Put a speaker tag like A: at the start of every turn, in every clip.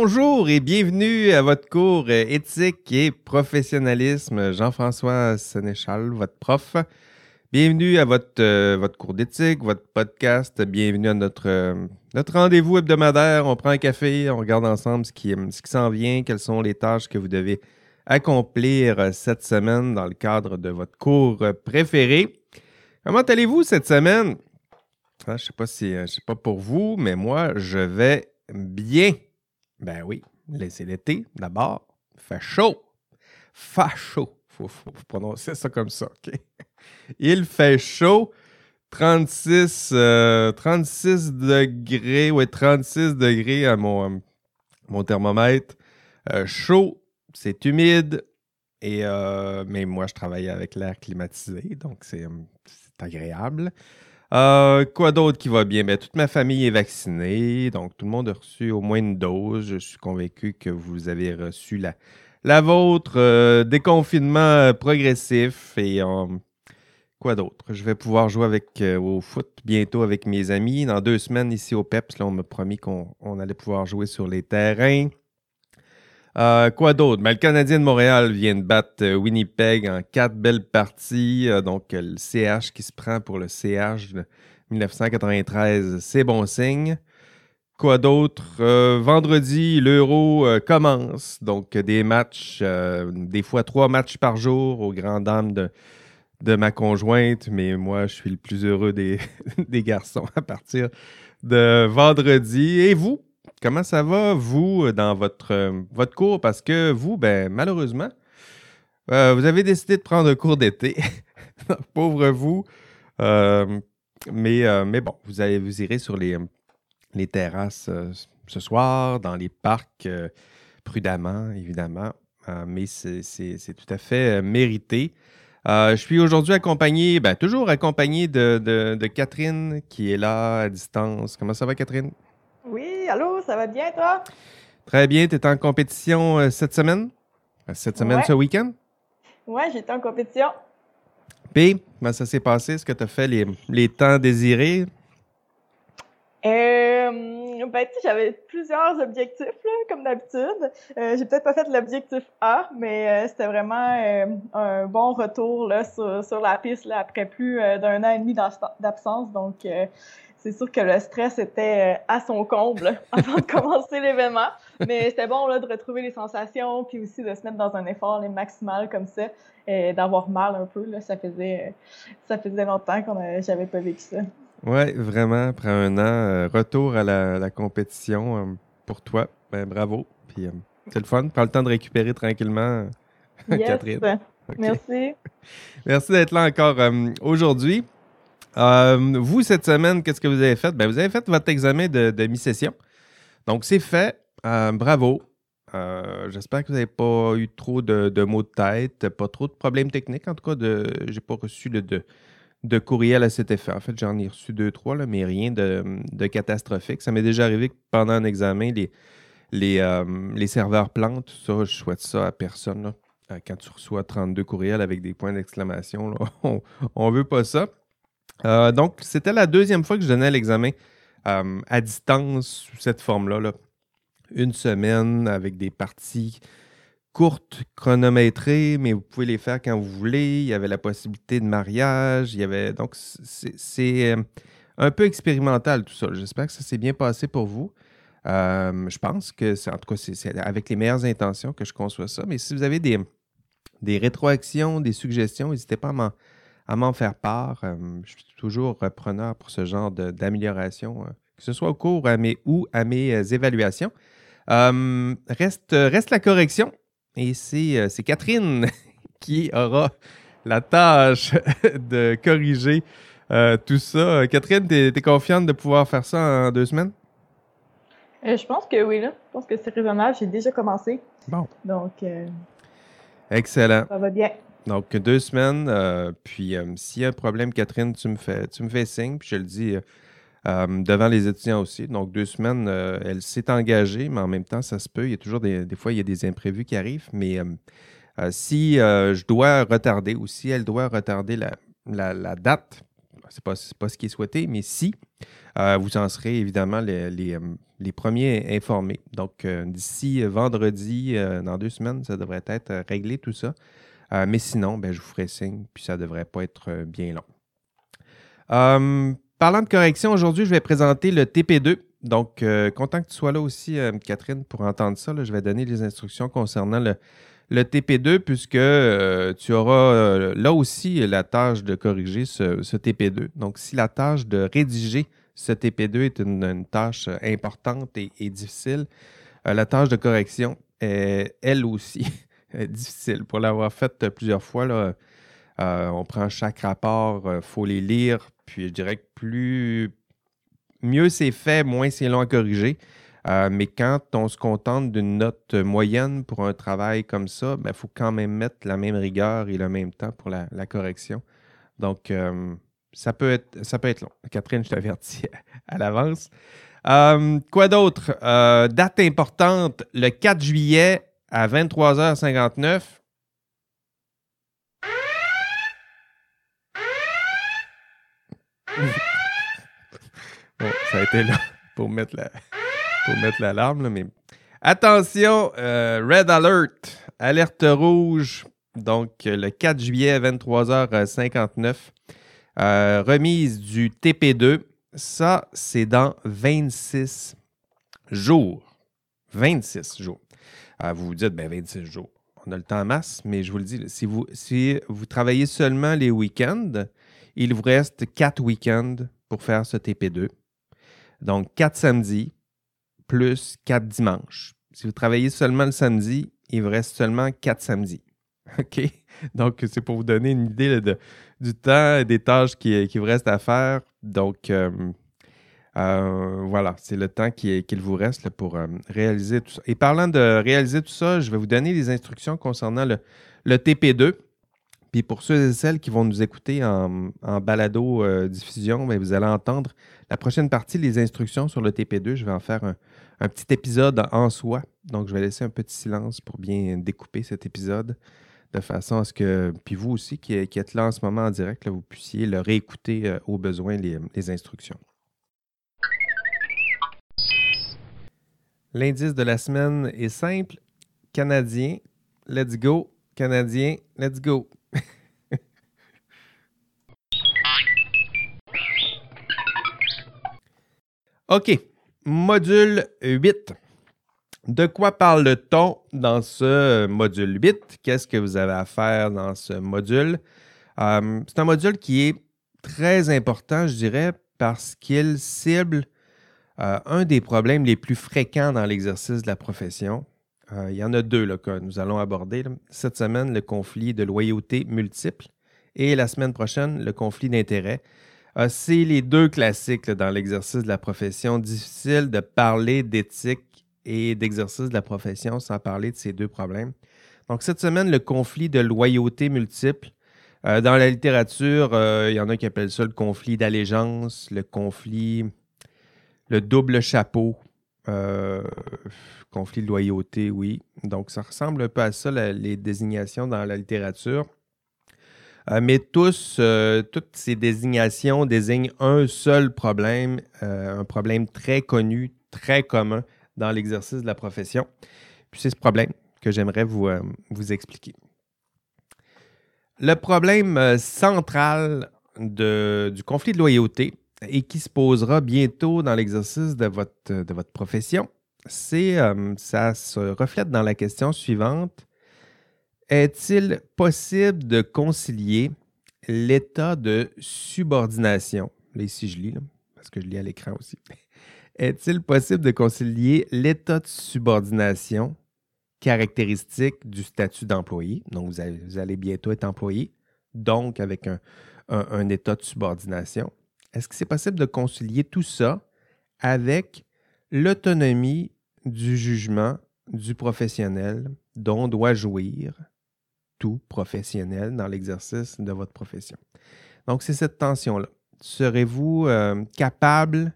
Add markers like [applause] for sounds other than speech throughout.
A: bonjour et bienvenue à votre cours éthique et professionnalisme. Jean-François Sénéchal, votre prof. Bienvenue à votre, euh, votre cours d'éthique, votre podcast. Bienvenue à notre, euh, notre rendez-vous hebdomadaire. On prend un café, on regarde ensemble ce qui, ce qui s'en vient, quelles sont les tâches que vous devez accomplir euh, cette semaine dans le cadre de votre cours préféré. Comment allez-vous cette semaine? Ah, je ne sais pas si je sais pas pour vous, mais moi, je vais bien. Ben oui, c'est l'été d'abord. Fait chaud. Fait chaud. Faut, faut, prononcer ça comme ça? [laughs] Il fait chaud. 36, 36 euh, degrés, ouais, 36 degrés à mon, mon thermomètre. Euh, chaud, c'est humide, et, euh, mais moi, je travaille avec l'air climatisé, donc c'est agréable. Quoi d'autre qui va bien? Ben, toute ma famille est vaccinée, donc tout le monde a reçu au moins une dose. Je suis convaincu que vous avez reçu la, la vôtre. déconfinement progressif et Quoi d'autre? Je vais pouvoir jouer avec, euh, au foot bientôt avec mes amis. Dans deux semaines, ici au PEPS, là, on m'a promis qu'on allait pouvoir jouer sur les terrains. Euh, quoi d'autre? Ben, le Canadien de Montréal vient de battre euh, Winnipeg en quatre belles parties. donc, le CH qui se prend pour le CH de 1993, c'est bon signe. Quoi d'autre? vendredi, l'Euro commence. Donc, des matchs, des fois trois matchs par jour aux grandes dames de, de ma conjointe, mais moi, je suis le plus heureux des [laughs] garçons à partir de vendredi. Et vous, comment ça va, vous, dans votre, votre cours? Parce que vous, ben, malheureusement, euh, vous avez décidé de prendre un cours d'été. [laughs] Pauvre vous. Euh, mais, euh, bon, vous, allez, vous irez sur les, terrasses ce soir, dans les parcs, prudemment, évidemment. mais c'est tout à fait mérité. Euh, je suis aujourd'hui accompagné, ben, toujours accompagné de, Catherine qui est là à distance. Comment ça va, Catherine?
B: Oui, allô, ça va bien, toi?
A: Très bien. Tu es en compétition euh, cette semaine? Euh, cette semaine, ce week-end?
B: Oui, j'étais en compétition.
A: Puis, comment ça s'est passé? Est-ce que tu as fait les, les temps désirés?
B: Euh, ben, tu j'avais plusieurs objectifs, là, comme d'habitude. Euh, j'ai peut-être pas fait l'objectif A, mais euh, c'était vraiment un bon retour là, sur, sur la piste là, après plus d'un an et demi d'absence. Donc, c'est sûr que le stress était à son comble [laughs] avant de commencer l'événement. Mais c'était bon là, de retrouver les sensations, puis aussi de se mettre dans un effort les maximal comme ça, et d'avoir mal un peu. Là, ça faisait, ça faisait longtemps que j'avais pas vécu ça.
A: Oui, vraiment, après un an, euh, retour à la, compétition euh, pour toi. Ben, bravo. Puis euh, c'est le fun. Prends le temps de récupérer tranquillement, [laughs] Catherine.
B: Merci. [laughs]
A: Merci d'être là encore aujourd'hui. Vous, cette semaine, qu'est-ce que vous avez fait? Ben, vous avez fait votre examen de, mi-session. Donc, c'est fait. bravo. J'espère que vous n'avez pas eu trop de, de, maux de tête, pas trop de problèmes techniques. En tout cas, je n'ai pas reçu de, de courriel à cet effet. En fait, j'en ai reçu deux, trois, là, mais rien de, catastrophique. Ça m'est déjà arrivé que pendant un examen, les, les, euh, serveurs plantent. Ça, je souhaite ça à personne. Euh, quand tu reçois 32 courriels avec des points d'exclamation, [laughs] on ne veut pas ça. Euh, donc, c'était la deuxième fois que je donnais l'examen à distance sous cette forme-là. Là. Une semaine avec des parties courtes, chronométrées, mais vous pouvez les faire quand vous voulez. Il y avait la possibilité de mariage. Il y avait donc c'est euh, un peu expérimental tout ça. J'espère que ça s'est bien passé pour vous. Euh, je pense que c'est en tout cas c'est avec les meilleures intentions que je conçois ça. Mais si vous avez des, des rétroactions, des suggestions, n'hésitez pas à m'en faire part. Euh, je toujours preneur pour ce genre d'amélioration, que ce soit au cours à mes, ou à mes évaluations. reste, reste la correction. Et euh, c'est Catherine [laughs] qui aura la tâche [laughs] de corriger euh, tout ça. Catherine, tu es, confiante de pouvoir faire ça en deux semaines?
B: Euh, je pense que oui, là. Je pense que c'est raisonnable. J'ai déjà commencé.
A: Bon.
B: Donc.
A: Excellent.
B: Ça va bien.
A: Donc, deux semaines. puis, s'il y a un problème, Catherine, tu me fais, tu me fais signe. Puis, je le dis euh, devant les étudiants aussi. Donc, deux semaines, euh, elle s'est engagée, mais en même temps, ça se peut. Il y a toujours des, fois, il y a des imprévus qui arrivent. Mais euh, si je dois retarder ou si elle doit retarder la, date Ce n'est pas, pas, ce qui est souhaité, mais si, vous en serez évidemment les, les, premiers informés. Donc, d'ici vendredi, dans deux semaines, ça devrait être réglé tout ça. Mais sinon, ben, je vous ferai signe, puis ça ne devrait pas être bien long. parlant de correction, aujourd'hui, je vais présenter le TP2. Donc, content que tu sois là aussi, Catherine, pour entendre ça. je vais donner les instructions concernant le, le TP2 puisque euh, tu auras euh, là aussi la tâche de corriger ce, TP2. Donc, si la tâche de rédiger ce TP2 est une, tâche importante et, difficile, euh, la tâche de correction est elle aussi difficile. Pour l'avoir faite plusieurs fois, là, on prend chaque rapport, il faut les lire, puis je dirais que plus mieux c'est fait, moins c'est long à corriger. Euh, mais quand on se contente d'une note moyenne pour un travail comme ça, il ben, faut quand même mettre la même rigueur et le même temps pour la, correction. Donc, euh, ça, peut être, ça peut être long. Catherine, je t'avertis [laughs] à, l'avance. Euh, quoi d'autre? date importante, le 4 juillet à 23h59. [laughs] bon, ça a été là pour mettre l'alarme, attention, euh, Red Alert, alerte rouge. Donc, le 4 juillet, 23h59, euh, remise du TP2. Ça, c'est dans 26 jours. 26 jours. Vous vous dites, ben 26 jours. On a le temps en masse, mais je vous le dis, si vous, si vous travaillez seulement les week-ends, il vous reste 4 week-ends pour faire ce TP2. Donc, 4 samedis, plus 4 dimanches. Si vous travaillez seulement le samedi, il vous reste seulement 4 samedis. [laughs] OK? Donc, c'est pour vous donner une idée de, du temps et des tâches qui, qui, vous restent à faire. Donc, euh, euh, voilà, c'est le temps qu'il vous reste pour euh, réaliser tout ça. Et parlant de réaliser tout ça, je vais vous donner les instructions concernant le, le TP2. Puis pour ceux et celles qui vont nous écouter en, balado-diffusion, ben, vous allez entendre la prochaine partie, les instructions sur le TP2. Je vais en faire un, petit épisode en soi. Donc, je vais laisser un petit silence pour bien découper cet épisode de façon à ce que, puis vous aussi qui, êtes là en ce moment en direct, vous puissiez le réécouter euh, au besoin les instructions. L'indice de la semaine est simple. Canadien, let's go. Canadien, let's go. [laughs] OK. Module 8. De quoi parle-t-on dans ce module 8? Qu'est-ce que vous avez à faire dans ce module? Euh, c'est un module qui est très important, je dirais, parce qu'il cible euh, un des problèmes les plus fréquents dans l'exercice de la profession. Euh, il y en a deux là, que nous allons aborder. Cette semaine, le conflit de loyauté multiple et la semaine prochaine, le conflit d'intérêt. Ah, c'est les deux classiques dans l'exercice de la profession. Difficile de parler d'éthique et d'exercice de la profession sans parler de ces deux problèmes. Donc, cette semaine, le conflit de loyauté multiple. Euh, dans la littérature, euh, il y en a qui appellent ça le conflit d'allégeance, le conflit, le double chapeau, euh, conflit de loyauté, oui. Donc, ça ressemble un peu à ça, les désignations dans la littérature. Euh, mais tous, euh, toutes ces désignations désignent un seul problème, un problème très connu, très commun dans l'exercice de la profession. Puis c'est ce problème que j'aimerais vous expliquer. Le problème central du conflit de loyauté et qui se posera bientôt dans l'exercice de votre, de votre profession, c'est ça se reflète dans la question suivante. Est-il possible de concilier l'état de subordination, là ici je lis, parce que je lis à l'écran aussi, [laughs] est-il possible de concilier l'état de subordination caractéristique du statut d'employé, donc vous allez, bientôt être employé, donc avec un, un état de subordination, est-ce que c'est possible de concilier tout ça avec l'autonomie du jugement du professionnel dont doit jouir tout professionnel dans l'exercice de votre profession? Donc, c'est cette tension-là. Serez-vous euh, capable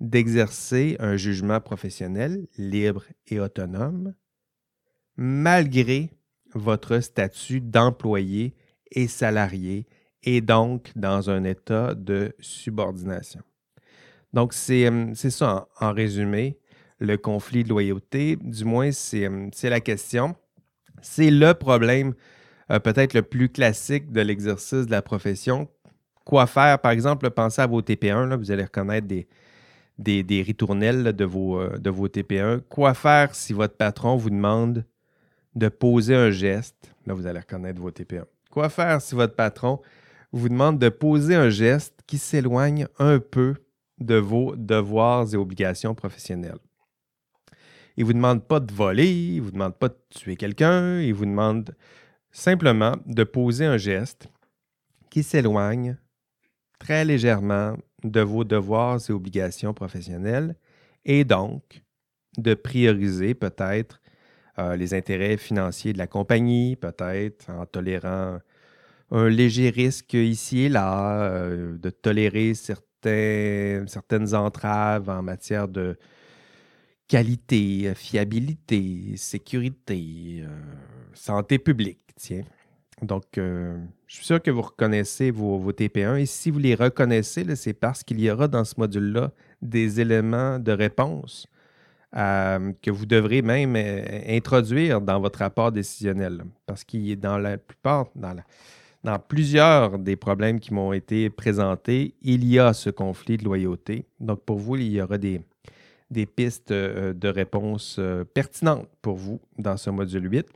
A: d'exercer un jugement professionnel libre et autonome malgré votre statut d'employé et salarié et donc dans un état de subordination. Donc, c'est ça en, résumé, le conflit de loyauté. Du moins, c'est la question. C'est le problème euh, peut-être le plus classique de l'exercice de la profession. Quoi faire? Par exemple, pensez à vos TP1. Là, vous allez reconnaître des, des, ritournelles de, vos, euh, de vos TP1. Quoi faire si votre patron vous demande de poser un geste? Là, vous allez reconnaître vos TP1. Quoi faire si votre patron vous demande de poser un geste qui s'éloigne un peu de vos devoirs et obligations professionnelles? Il ne vous demande pas de voler, il ne vous demande pas de tuer quelqu'un, il vous demande simplement de poser un geste qui s'éloigne très légèrement de vos devoirs et obligations professionnelles et donc de prioriser peut-être euh, les intérêts financiers de la compagnie, peut-être en tolérant un léger risque ici et là, euh, de tolérer certaines entraves en matière de qualité, fiabilité, sécurité, euh, santé publique. Donc, euh, je suis sûr que vous reconnaissez vos, TP1 et si vous les reconnaissez, c'est parce qu'il y aura dans ce module-là des éléments de réponse que vous devrez même introduire dans votre rapport décisionnel. Parce qu'il est dans la plupart, dans, dans plusieurs des problèmes qui m'ont été présentés, il y a ce conflit de loyauté. Donc, pour vous, il y aura des, des pistes euh, de réponse euh, pertinentes pour vous dans ce module 8.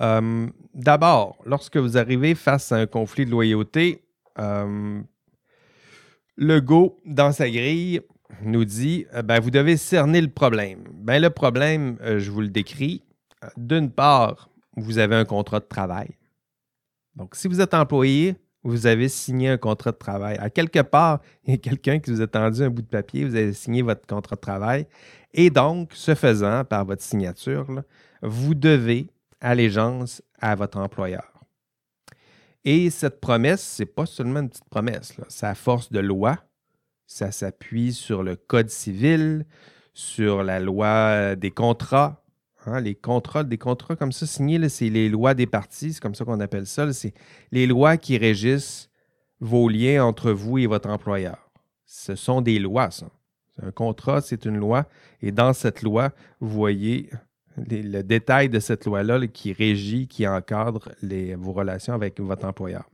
A: Euh, d'abord, lorsque vous arrivez face à un conflit de loyauté, le Go, dans sa grille, nous dit ben, vous devez cerner le problème. Ben, le problème, je vous le décris. D'une part, vous avez un contrat de travail. Donc, si vous êtes employé, vous avez signé un contrat de travail. À quelque part, il y a quelqu'un qui vous a tendu un bout de papier, vous avez signé votre contrat de travail. Et donc, ce faisant, par votre signature, vous devez allégeance à votre employeur. Et cette promesse, ce n'est pas seulement une petite promesse, c'est à force de loi. Ça s'appuie sur le Code civil, sur la loi des contrats, Hein, les contrats, des contrats comme ça signés, c'est les lois des partis, c'est comme ça qu'on appelle ça. C'est les lois qui régissent vos liens entre vous et votre employeur. Ce sont des lois, ça. Un contrat, c'est une loi. Et dans cette loi, vous voyez le détail de cette loi-là qui régit, qui encadre vos relations avec votre employeur.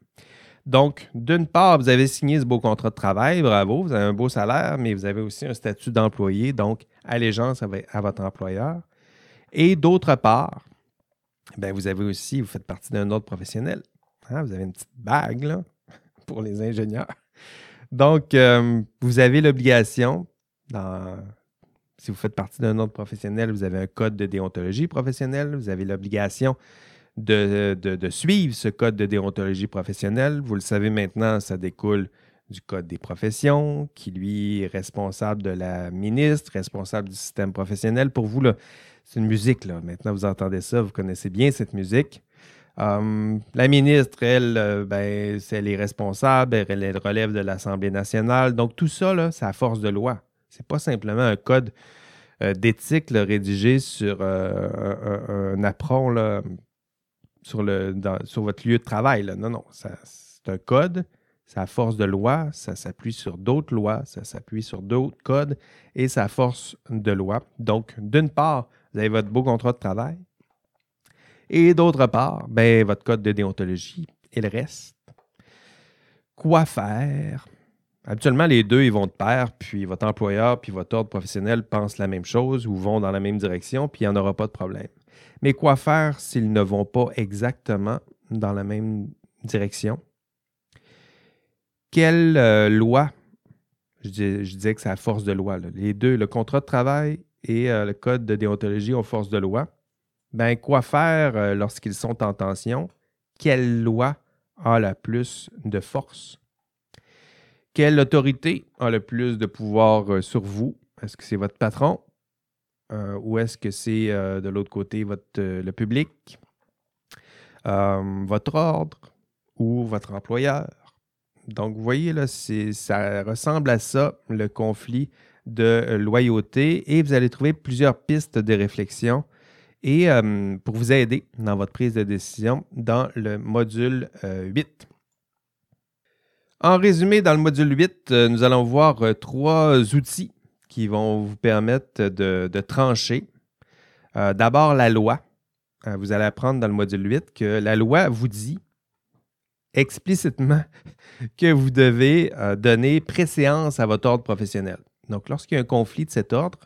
A: Donc, d'une part, vous avez signé ce beau contrat de travail, bravo, vous avez un beau salaire, mais vous avez aussi un statut d'employé, donc allégeance à votre employeur. Et d'autre part, ben vous avez aussi, vous faites partie d'un ordre professionnel. Hein, vous avez une petite bague là, [laughs] pour les ingénieurs. Donc, euh, vous avez l'obligation, si vous faites partie d'un ordre professionnel, vous avez un code de déontologie professionnelle, vous avez l'obligation de, de, suivre ce code de déontologie professionnelle. Vous le savez maintenant, ça découle du Code des professions, qui lui est responsable de la ministre, responsable du système professionnel. Pour vous, là, c'est une musique, là. Maintenant, vous entendez ça, vous connaissez bien cette musique. Hum, la ministre, elle, euh, ben, elle est responsable, elle, relève de l'Assemblée nationale. Donc, tout ça, là, c'est à force de loi. C'est pas simplement un code euh, d'éthique rédigé sur euh, un, apron là, sur, le, sur votre lieu de travail. Là. Non, non, c'est un code, c'est à force de loi, ça s'appuie sur d'autres lois, ça s'appuie sur d'autres codes et à force de loi. Donc, d'une part, vous avez votre beau contrat de travail. Et d'autre part, ben, votre code de déontologie et le reste. Quoi faire? Habituellement, les deux, ils vont de pair, puis votre employeur puis votre ordre professionnel pensent la même chose ou vont dans la même direction, puis il n'y en aura pas de problème. Mais quoi faire s'ils ne vont pas exactement dans la même direction? Quelle euh, loi? Je, disais que c'est à force de loi. Les deux, le contrat de travail et euh, le code de déontologie aux forces de loi, ben, quoi faire euh, lorsqu'ils sont en tension? Quelle loi a la plus de force? Quelle autorité a le plus de pouvoir euh, sur vous? Est-ce que c'est votre patron? Ou est-ce que c'est de l'autre côté votre, le public, votre ordre ou votre employeur? Donc, vous voyez, là, ça ressemble à ça, le conflit de loyauté et vous allez trouver plusieurs pistes de réflexion et euh, pour vous aider dans votre prise de décision dans le module 8. Euh, En résumé, dans le module 8, euh, nous allons voir trois outils qui vont vous permettre de, trancher. Euh, d'abord, la loi. vous allez apprendre dans le module 8 que la loi vous dit explicitement [laughs] que vous devez donner préséance à votre ordre professionnel. Donc, lorsqu'il y a un conflit de cet ordre,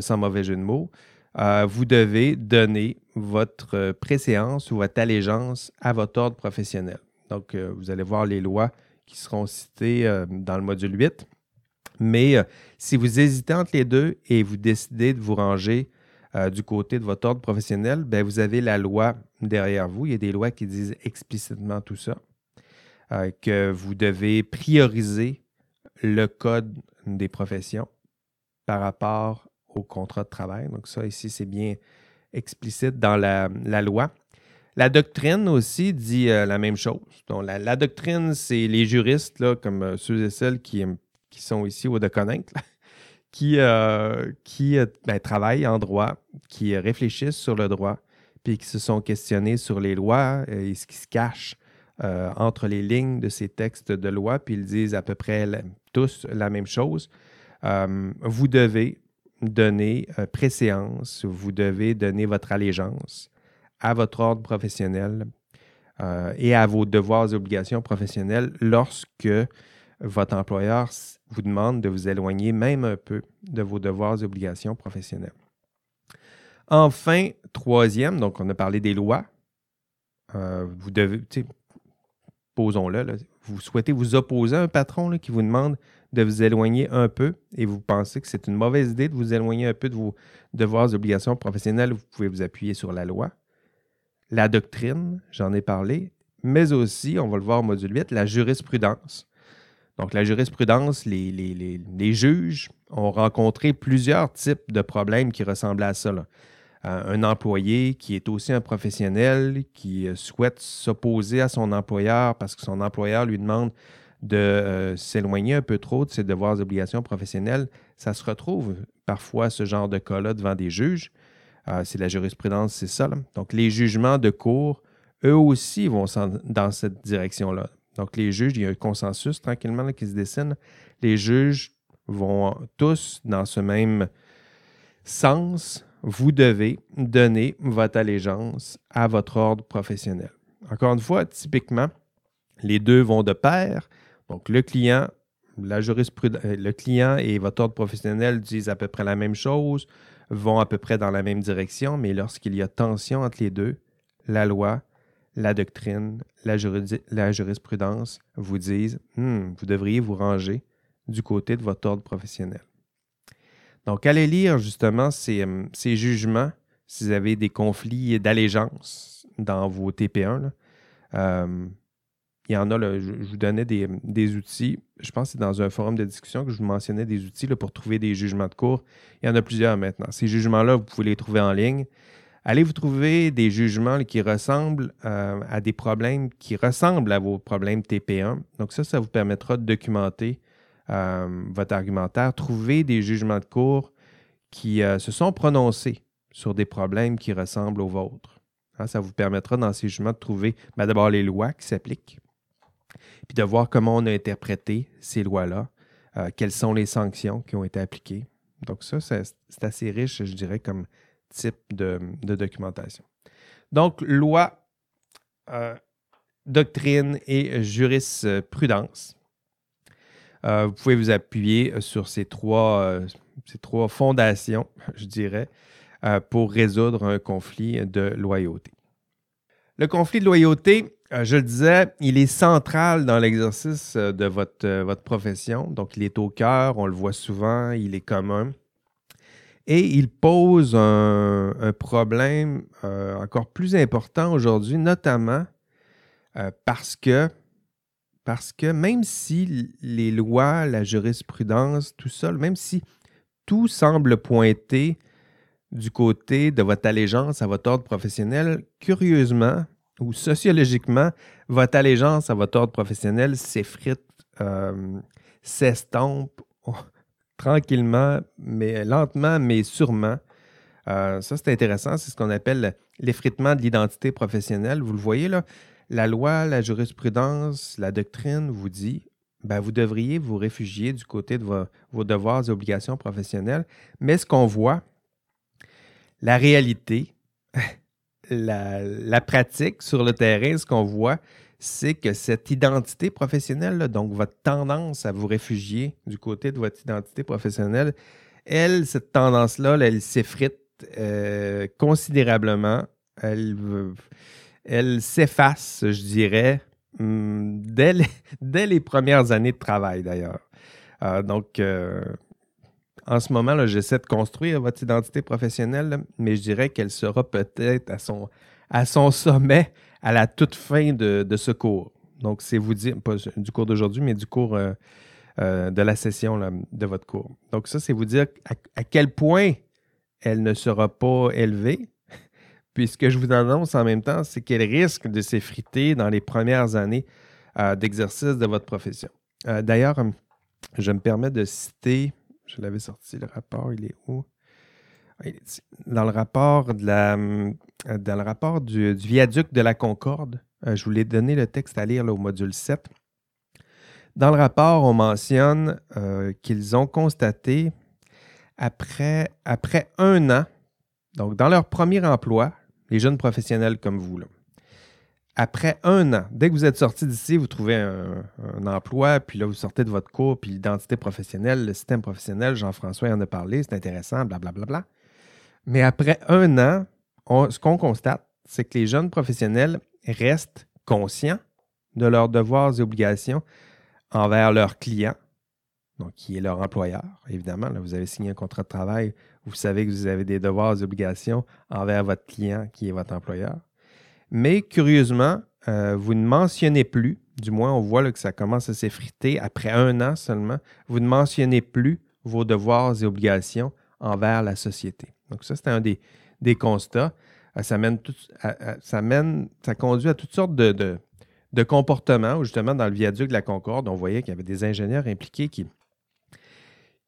A: sans mauvais jeu de mots, vous devez donner votre préséance ou votre allégeance à votre ordre professionnel. Donc, vous allez voir les lois qui seront cités euh, dans le module 8. Mais euh, si vous hésitez entre les deux et vous décidez de vous ranger euh, du côté de votre ordre professionnel, ben, vous avez la loi derrière vous. Il y a des lois qui disent explicitement tout ça, que vous devez prioriser le code des professions par rapport au contrat de travail. Donc ça, ici, c'est bien explicite dans la loi. La doctrine aussi dit euh, la même chose. Donc, la, doctrine, c'est les juristes, là, comme euh, ceux et celles qui, qui sont ici au de [laughs] qui, euh, qui ben, travaillent en droit, qui réfléchissent sur le droit, puis qui se sont questionnés sur les lois et ce qui se cache entre les lignes de ces textes de loi, puis ils disent à peu près tous la même chose. vous devez donner préséance, vous devez donner votre allégeance à votre ordre professionnel euh, et à vos devoirs et obligations professionnelles lorsque votre employeur vous demande de vous éloigner même un peu de vos devoirs et obligations professionnelles. Enfin, troisième, donc on a parlé des lois. Euh, vous devez, posons-le, vous souhaitez vous opposer à un patron qui vous demande de vous éloigner un peu et vous pensez que c'est une mauvaise idée de vous éloigner un peu de vos devoirs et obligations professionnelles, vous pouvez vous appuyer sur la loi la doctrine, j'en ai parlé, mais aussi, on va le voir au module 8, la jurisprudence. Donc, la jurisprudence, les, les, juges ont rencontré plusieurs types de problèmes qui ressemblaient à ça. Euh, un employé qui est aussi un professionnel, qui euh, souhaite s'opposer à son employeur parce que son employeur lui demande de euh, s'éloigner un peu trop de ses devoirs et obligations professionnelles, ça se retrouve parfois ce genre de cas-là devant des juges. Ah, c'est la jurisprudence, c'est ça. Donc, les jugements de cour, eux aussi vont dans cette direction-là. Donc, les juges, il y a un consensus tranquillement qui se dessine. Les juges vont tous dans ce même sens. Vous devez donner votre allégeance à votre ordre professionnel. Encore une fois, typiquement, les deux vont de pair. Donc, euh, le client et votre ordre professionnel disent à peu près la même chose vont à peu près dans la même direction, mais lorsqu'il y a tension entre les deux, la loi, la doctrine, la, jurisprudence vous disent hmm, vous devriez vous ranger du côté de votre ordre professionnel. Donc, allez lire justement ces, euh, jugements si vous avez des conflits d'allégeance dans vos TP1 il y en a, je, vous donnais des, outils. Je pense que c'est dans un forum de discussion que je vous mentionnais des outils pour trouver des jugements de cours. Il y en a plusieurs maintenant. Ces jugements-là, vous pouvez les trouver en ligne. Allez vous trouver des jugements qui ressemblent euh, à des problèmes qui ressemblent à vos problèmes TP1. Donc ça, ça vous permettra de documenter euh, votre argumentaire. Trouver des jugements de cours qui euh, se sont prononcés sur des problèmes qui ressemblent aux vôtres. Hein, ça vous permettra dans ces jugements de trouver ben, d'abord les lois qui s'appliquent, puis de voir comment on a interprété ces lois-là, euh, quelles sont les sanctions qui ont été appliquées. Donc ça, c'est assez riche, je dirais, comme type de, documentation. Donc, loi, doctrine et jurisprudence. Euh, vous pouvez vous appuyer sur ces trois, ces trois fondations, [laughs] je dirais, pour résoudre un conflit de loyauté. Le conflit de loyauté, euh, je le disais, il est central dans l'exercice euh, de votre, euh, votre profession. Donc, il est au cœur, on le voit souvent, il est commun. Et il pose un, problème encore plus important aujourd'hui, notamment parce que parce que même si les lois, la jurisprudence, tout ça, même si tout semble pointer du côté de votre allégeance à votre ordre professionnel, curieusement ou sociologiquement, votre allégeance à votre ordre professionnel s'effrite, euh, s'estompe [laughs] tranquillement, mais lentement, mais sûrement. Euh, ça, c'est intéressant. C'est ce qu'on appelle l'effritement de l'identité professionnelle. Vous le voyez là, la loi, la jurisprudence, la doctrine vous dit, ben, vous devriez vous réfugier du côté de vos, devoirs et obligations professionnelles. Mais ce qu'on voit, la réalité, [laughs] la, pratique sur le terrain, ce qu'on voit, c'est que cette identité professionnelle, donc votre tendance à vous réfugier du côté de votre identité professionnelle, elle, cette tendance-là, elle s'effrite euh, considérablement. Elle, elle s'efface, je dirais, hmm, [laughs] dès les, premières années de travail, d'ailleurs. Euh, donc, euh, en ce moment, j'essaie de construire votre identité professionnelle, mais je dirais qu'elle sera peut-être à son, à son sommet à la toute fin de, ce cours. Donc, c'est vous dire, pas du cours d'aujourd'hui, mais du cours euh, de la session de votre cours. Donc, ça, c'est vous dire à, quel point elle ne sera pas élevée, puis ce que je vous annonce en même temps, c'est qu'elle risque de s'effriter dans les premières années euh, d'exercice de votre profession. Euh, d'ailleurs, hum, je me permets de citer, je l'avais sorti le rapport, il est où? Ah, dans le rapport, de la, hum, dans le rapport du, viaduc de la Concorde, euh, je vous l'ai donné le texte à lire au module 7. Dans le rapport, on mentionne qu'ils ont constaté, après, après un an, donc dans leur premier emploi, les jeunes professionnels comme vous. Après un an, dès que vous êtes sorti d'ici, vous trouvez un, emploi, puis là, vous sortez de votre cours, puis l'identité professionnelle, le système professionnel, Jean-François en a parlé, c'est intéressant, blablabla. Bla, bla, bla. Mais après un an, ce qu'on constate, c'est que les jeunes professionnels restent conscients de leurs devoirs et obligations envers leurs clients, donc qui est leur employeur, évidemment. Là, vous avez signé un contrat de travail, vous savez que vous avez des devoirs et obligations envers votre client qui est votre employeur. Mais curieusement, euh, vous ne mentionnez plus, du moins on voit que ça commence à s'effriter après un an seulement, vous ne mentionnez plus vos devoirs et obligations envers la société. Donc ça, c'est un des, constats. Euh, ça, mène ça, mène, ça conduit à toutes sortes de, de comportements. Justement, dans le viaduc de la Concorde, on voyait qu'il y avait des ingénieurs impliqués qui,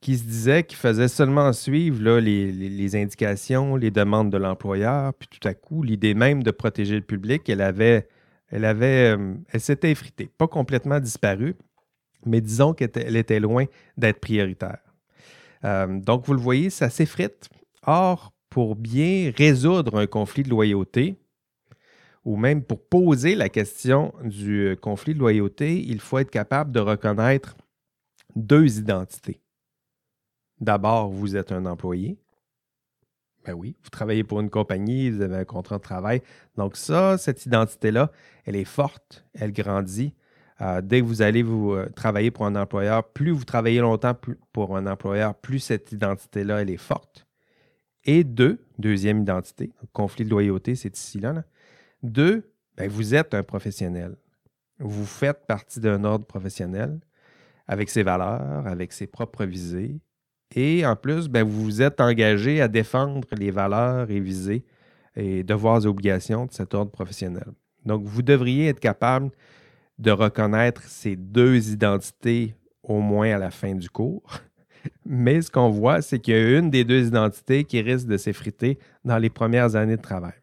A: qui se disait qu'il faisait seulement suivre les, indications, les demandes de l'employeur, puis tout à coup, l'idée même de protéger le public, elle avait, elle avait, euh, elle s'était effritée, pas complètement disparue, mais disons qu'elle était, loin d'être prioritaire. Euh, donc, vous le voyez, ça s'effrite. Or, pour bien résoudre un conflit de loyauté, ou même pour poser la question du euh, conflit de loyauté, il faut être capable de reconnaître deux identités. D'abord, vous êtes un employé. Ben oui, vous travaillez pour une compagnie, vous avez un contrat de travail. Donc ça, cette identité-là, elle est forte, elle grandit. Euh, dès que vous allez euh, travailler pour un employeur, plus vous travaillez longtemps pour un employeur, plus cette identité-là, elle est forte. Et deux, deuxième identité, conflit de loyauté, c'est ici là. Deux, ben vous êtes un professionnel. Vous faites partie d'un ordre professionnel avec ses valeurs, avec ses propres visées, et en plus, ben, vous vous êtes engagé à défendre les valeurs et visées et devoirs et obligations de cet ordre professionnel. Donc, vous devriez être capable de reconnaître ces deux identités au moins à la fin du cours. [laughs] Mais ce qu'on voit, c'est qu'il y a une des deux identités qui risque de s'effriter dans les premières années de travail.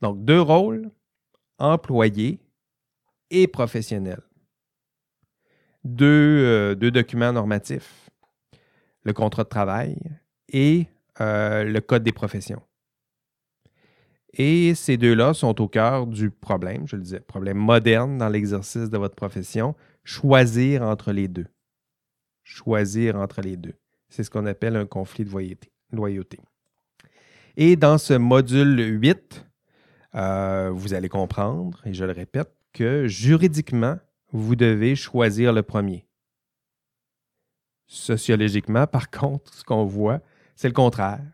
A: Donc, deux rôles, employé et professionnel. Deux, euh, deux documents normatifs le contrat de travail et euh, le code des professions. Et ces deux-là sont au cœur du problème, je le disais, problème moderne dans l'exercice de votre profession, choisir entre les deux. Choisir entre les deux. C'est ce qu'on appelle un conflit de loyauté. Et dans ce module 8, euh, vous allez comprendre, et je le répète, que juridiquement, vous devez choisir le premier. Sociologiquement, par [laughs] contre, ce qu'on voit, c'est le contraire.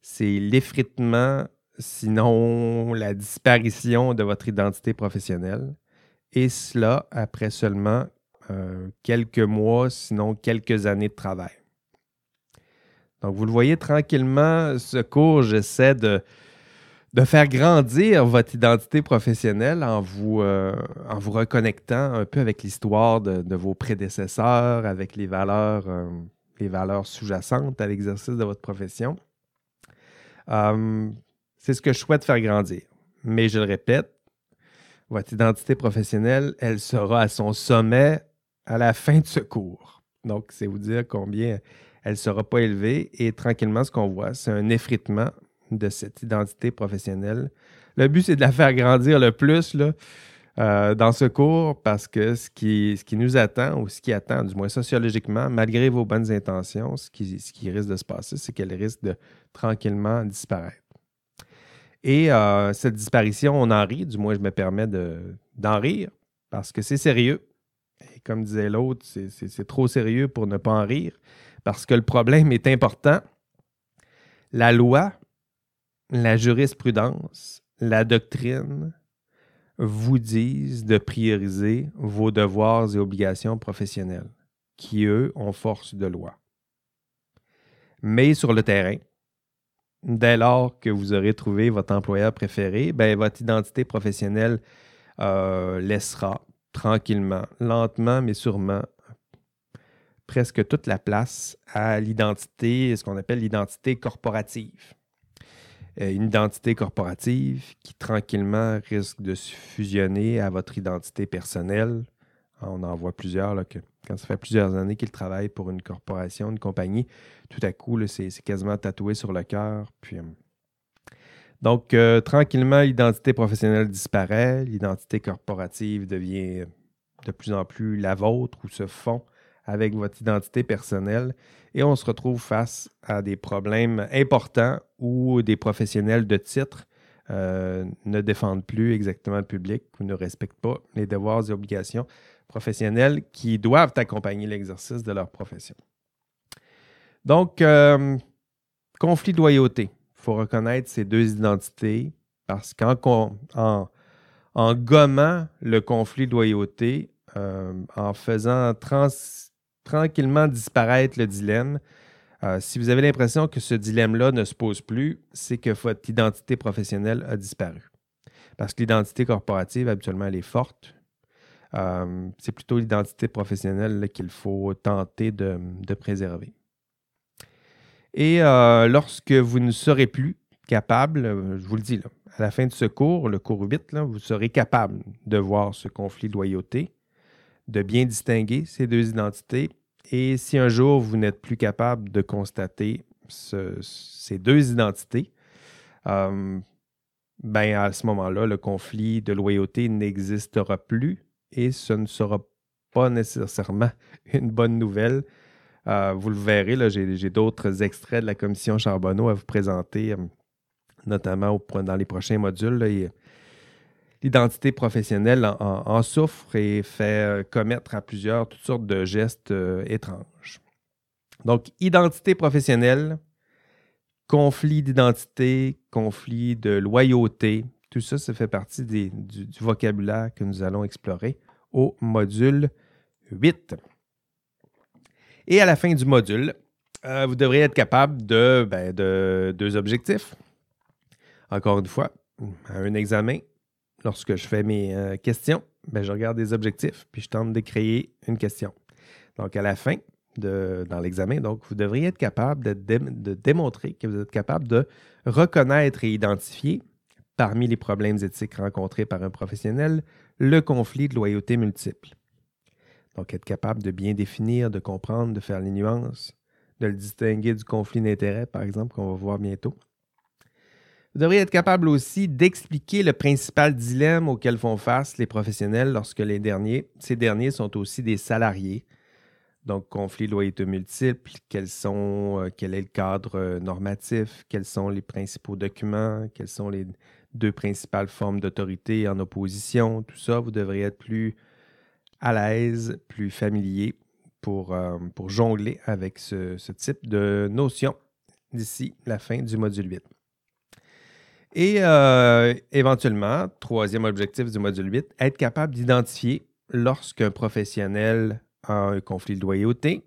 A: C'est l'effritement, sinon la disparition de votre identité professionnelle. Et cela après seulement euh, quelques mois, sinon quelques années de travail. Donc, vous le voyez tranquillement, ce cours, j'essaie de, de faire grandir votre identité professionnelle en vous, euh, reconnectant un peu avec l'histoire de, vos prédécesseurs, avec les valeurs, euh, les valeurs sous-jacentes à l'exercice de votre profession. Euh, c'est ce que je souhaite faire grandir. Mais je le répète, votre identité professionnelle, elle sera à son sommet à la fin de ce cours. Donc, c'est vous dire combien elle ne sera pas élevée. Et tranquillement, ce qu'on voit, c'est un effritement de cette identité professionnelle. Le but, c'est de la faire grandir le plus euh, dans ce cours parce que ce qui, nous attend, ou ce qui attend, du moins sociologiquement, malgré vos bonnes intentions, ce qui, ce qui risque de se passer, c'est qu'elle risque de tranquillement disparaître. Et euh, cette disparition, on en rit, du moins je me permets d'en rire, parce que c'est sérieux. Et comme disait l'autre, c'est trop sérieux pour ne pas en rire, parce que le problème est important. La loi, la jurisprudence, la doctrine vous disent de prioriser vos devoirs et obligations professionnelles, qui, eux, ont force de loi. Mais sur le terrain, dès lors que vous aurez trouvé votre employeur préféré, ben, votre identité professionnelle euh, laissera tranquillement, lentement, mais sûrement, presque toute la place à l'identité, ce qu'on appelle l'identité corporative. Euh, une identité corporative qui tranquillement risque de se fusionner à votre identité personnelle. On en voit plusieurs quand ça fait plusieurs années qu'ils travaillent pour une corporation, une compagnie, tout à coup, c'est quasiment tatoué sur le cœur. Puis, euh, donc, euh, tranquillement, l'identité professionnelle disparaît, l'identité corporative devient de plus en plus la vôtre ou se fond avec votre identité personnelle et on se retrouve face à des problèmes importants où des professionnels de titre euh, ne défendent plus exactement le public ou ne respectent pas les devoirs et obligations professionnels qui doivent accompagner l'exercice de leur profession. Donc, euh, conflit de loyauté. Il faut reconnaître ces deux identités parce qu'en en, en, gommant le conflit de loyauté, euh, en faisant tranquillement disparaître le dilemme, euh, si vous avez l'impression que ce dilemme-là ne se pose plus, c'est que votre identité professionnelle a disparu. Parce que l'identité corporative, habituellement, elle est forte. Euh, c'est plutôt l'identité professionnelle qu'il faut tenter de, préserver. Et euh, lorsque vous ne serez plus capable, je vous le dis, là, à la fin de ce cours, le cours 8, vous serez capable de voir ce conflit de loyauté, de bien distinguer ces deux identités. Et si un jour vous n'êtes plus capable de constater ces deux identités, euh, ben à ce moment-là, le conflit de loyauté n'existera plus et ce ne sera pas nécessairement [laughs] une bonne nouvelle. Euh, vous le verrez, j'ai d'autres extraits de la commission Charbonneau à vous présenter, euh, notamment dans les prochains modules. L'identité professionnelle en, souffre et fait euh, commettre à plusieurs toutes sortes de gestes étranges. Donc, identité professionnelle, conflit d'identité, conflit de loyauté, tout ça, ça fait partie du, vocabulaire que nous allons explorer au module 8. Et à la fin du module, euh, vous devriez être capable ben, de, deux objectifs. Encore une fois, un examen, lorsque je fais mes euh, questions, ben, je regarde des objectifs, puis je tente de créer une question. Donc, à la fin, dans l'examen, donc, vous devriez être capable de, de, démontrer que vous êtes capable de reconnaître et identifier parmi les problèmes éthiques rencontrés par un professionnel, le conflit de loyauté multiple. Donc, être capable de bien définir, de comprendre, de faire les nuances, de le distinguer du conflit d'intérêt, par exemple, qu'on va voir bientôt. Vous devriez être capable aussi d'expliquer le principal dilemme auquel font face les professionnels lorsque les derniers, ces derniers sont aussi des salariés. Donc, conflit de loyauté multiple, quels sont, euh, quel est le cadre euh, normatif, quels sont les principaux documents, quels sont les deux principales formes d'autorité en opposition, tout ça, vous devriez être plus à l'aise, plus familier pour, euh, pour jongler avec ce, type de notion d'ici la fin du module 8. Et euh, éventuellement, troisième objectif du module 8, être capable d'identifier lorsqu'un professionnel a un conflit de loyauté,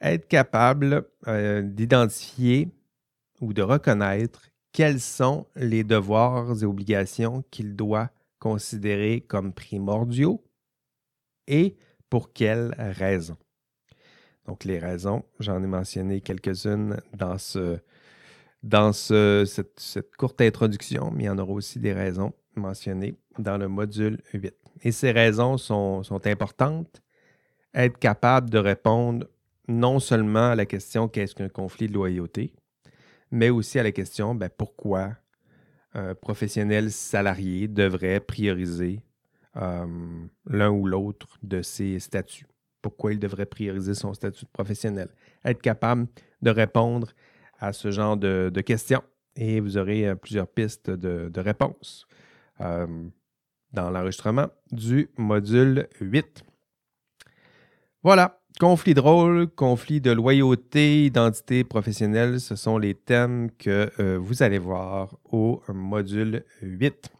A: être capable euh, d'identifier ou de reconnaître quels sont les devoirs et obligations qu'il doit considérer comme primordiaux et pour quelles raisons. Donc les raisons, j'en ai mentionné quelques-unes dans, ce, dans ce, cette, courte introduction, mais il y en aura aussi des raisons mentionnées dans le module 8. Et ces raisons sont, sont importantes. Être capable de répondre non seulement à la question qu'est-ce qu'un conflit de loyauté, mais aussi à la question ben, pourquoi un professionnel salarié devrait prioriser euh, l'un ou l'autre de ses statuts. Pourquoi il devrait prioriser son statut de professionnel? Être capable de répondre à ce genre de, questions et vous aurez euh, plusieurs pistes de, réponses euh, dans l'enregistrement du module 8. Voilà, conflit de rôle, conflit de loyauté, identité professionnelle, ce sont les thèmes que euh, vous allez voir au module 8.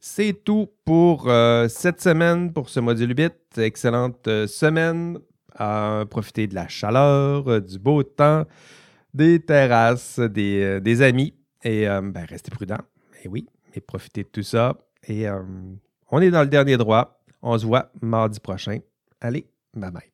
A: C'est tout pour cette semaine, pour ce module 8. Excellente semaine. à profiter de la chaleur, du beau temps, des terrasses, des, amis. Et ben, restez prudents. Et oui, et profitez de tout ça. Et on est dans le dernier droit. On se voit mardi prochain. Allez, Bye bye.